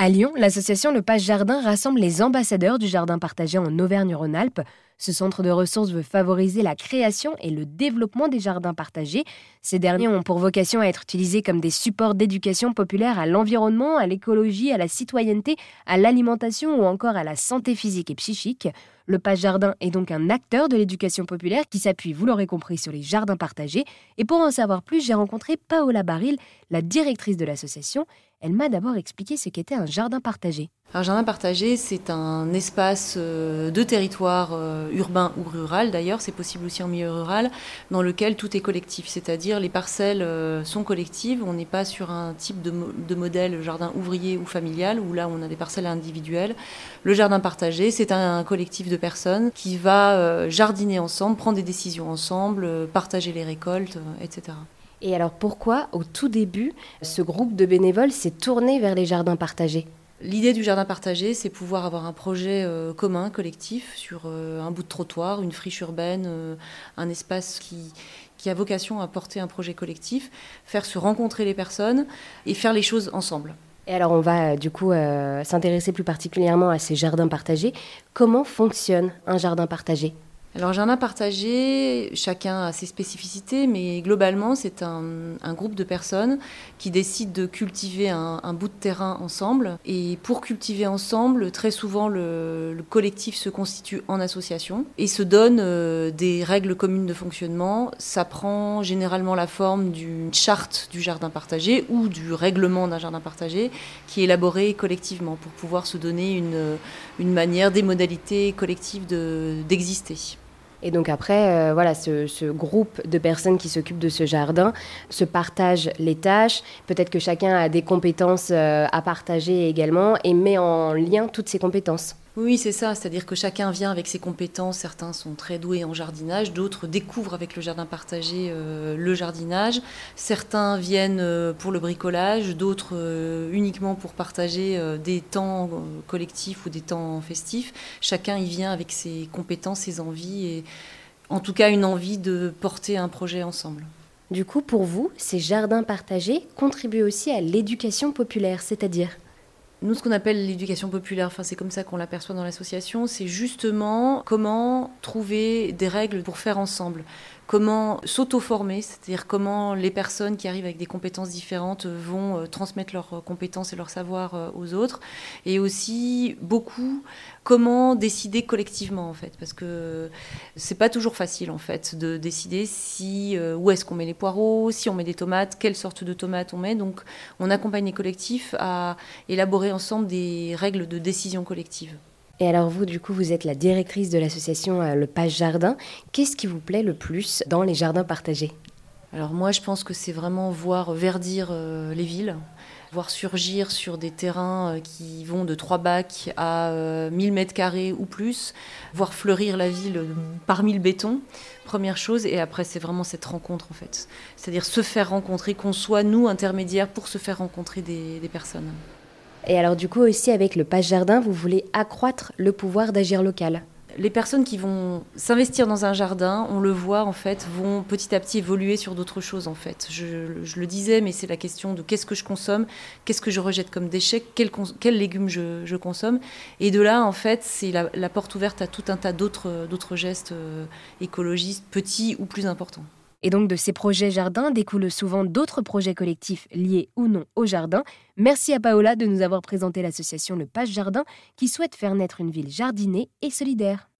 À Lyon, l'association Le Page Jardin rassemble les ambassadeurs du jardin partagé en Auvergne-Rhône-Alpes. Ce centre de ressources veut favoriser la création et le développement des jardins partagés. Ces derniers ont pour vocation à être utilisés comme des supports d'éducation populaire à l'environnement, à l'écologie, à la citoyenneté, à l'alimentation ou encore à la santé physique et psychique. Le Page Jardin est donc un acteur de l'éducation populaire qui s'appuie, vous l'aurez compris, sur les jardins partagés. Et pour en savoir plus, j'ai rencontré Paola Baril, la directrice de l'association. Elle m'a d'abord expliqué ce qu'était un jardin partagé. Un jardin partagé, c'est un espace euh, de territoire euh, urbain ou rural, d'ailleurs, c'est possible aussi en milieu rural, dans lequel tout est collectif, c'est-à-dire les parcelles euh, sont collectives, on n'est pas sur un type de, de, modèle jardin ouvrier ou familial, où là on a des parcelles individuelles. Le jardin partagé, c'est un collectif de personnes qui va jardiner ensemble, prendre des décisions ensemble, partager les récoltes, etc. Et alors pourquoi, au tout début, ce groupe de bénévoles s'est tourné vers les jardins partagés? L'idée du jardin partagé, c'est pouvoir avoir un projet euh, commun, collectif, sur euh, un bout de trottoir, une friche urbaine, euh, un espace qui, qui a vocation à porter un projet collectif, faire se rencontrer les personnes et faire les choses ensemble. Et alors on va du coup s'intéresser plus particulièrement à ces jardins partagés. Comment fonctionne un jardin partagé? Alors jardin partagé, chacun a ses spécificités, mais globalement c'est un, groupe de personnes qui décident de cultiver un, bout de terrain ensemble. Et pour cultiver ensemble, très souvent le, collectif se constitue en association et se donne euh, des règles communes de fonctionnement. Ça prend généralement la forme d'une charte du jardin partagé ou du règlement d'un jardin partagé qui est élaboré collectivement pour pouvoir se donner une, une manière, des modalités collectives d'exister. Et donc après, euh, voilà, ce, groupe de personnes qui s'occupent de ce jardin se partagent les tâches. Peut-être que chacun a des compétences euh, à partager également et met en lien toutes ces compétences. Oui, c'est ça. C'est-à-dire que chacun vient avec ses compétences. Certains sont très doués en jardinage, d'autres découvrent avec le jardin partagé euh, le jardinage. Certains viennent pour le bricolage, d'autres uniquement pour partager des temps collectifs ou des temps festifs. Chacun y vient avec ses compétences, ses envies et en tout cas une envie de porter un projet ensemble. Du coup, pour vous, ces jardins partagés contribuent aussi à l'éducation populaire, c'est-à-dire nous, ce qu'on appelle l'éducation populaire, enfin, c'est comme ça qu'on l'aperçoit dans l'association, c'est justement comment trouver des règles pour faire ensemble. Comment s'auto-former, c'est-à-dire comment les personnes qui arrivent avec des compétences différentes vont euh, transmettre leurs euh, compétences et leur savoir euh, aux autres, et aussi beaucoup comment décider collectivement en fait, parce que c'est pas toujours facile en fait de décider si où est-ce qu'on met les poireaux, si on met des tomates, quelle sorte de tomates on met. Donc on accompagne les collectifs à élaborer ensemble des règles de décision collective. Et alors vous, du coup, vous êtes la directrice de l'association euh, Le Page Jardin. Qu'est-ce qui vous plaît le plus dans les jardins partagés? Alors moi, je pense que c'est vraiment voir verdir euh, les villes, voir surgir sur des terrains euh, qui vont de 3 bacs à 1000 mètres carrés ou plus, voir fleurir la ville parmi le béton, première chose, et après c'est vraiment cette rencontre en fait. C'est-à-dire se faire rencontrer, qu'on soit nous intermédiaires pour se faire rencontrer des, des personnes. Et alors du coup aussi avec le Page Jardin, vous voulez accroître le pouvoir d'agir local les personnes qui vont s'investir dans un jardin, on le voit en fait, vont petit à petit évoluer sur d'autres choses en fait. Je, le disais, mais c'est la question de qu'est-ce que je consomme, qu'est-ce que je rejette comme déchets, quels quel légumes je, consomme. Et de là, en fait, c'est la, porte ouverte à tout un tas d'autres gestes euh, écologistes, petits ou plus importants. Et donc de ces projets jardins découlent souvent d'autres projets collectifs liés ou non au jardin. Merci à Paola de nous avoir présenté l'association Le Page Jardin qui souhaite faire naître une ville jardinée et solidaire.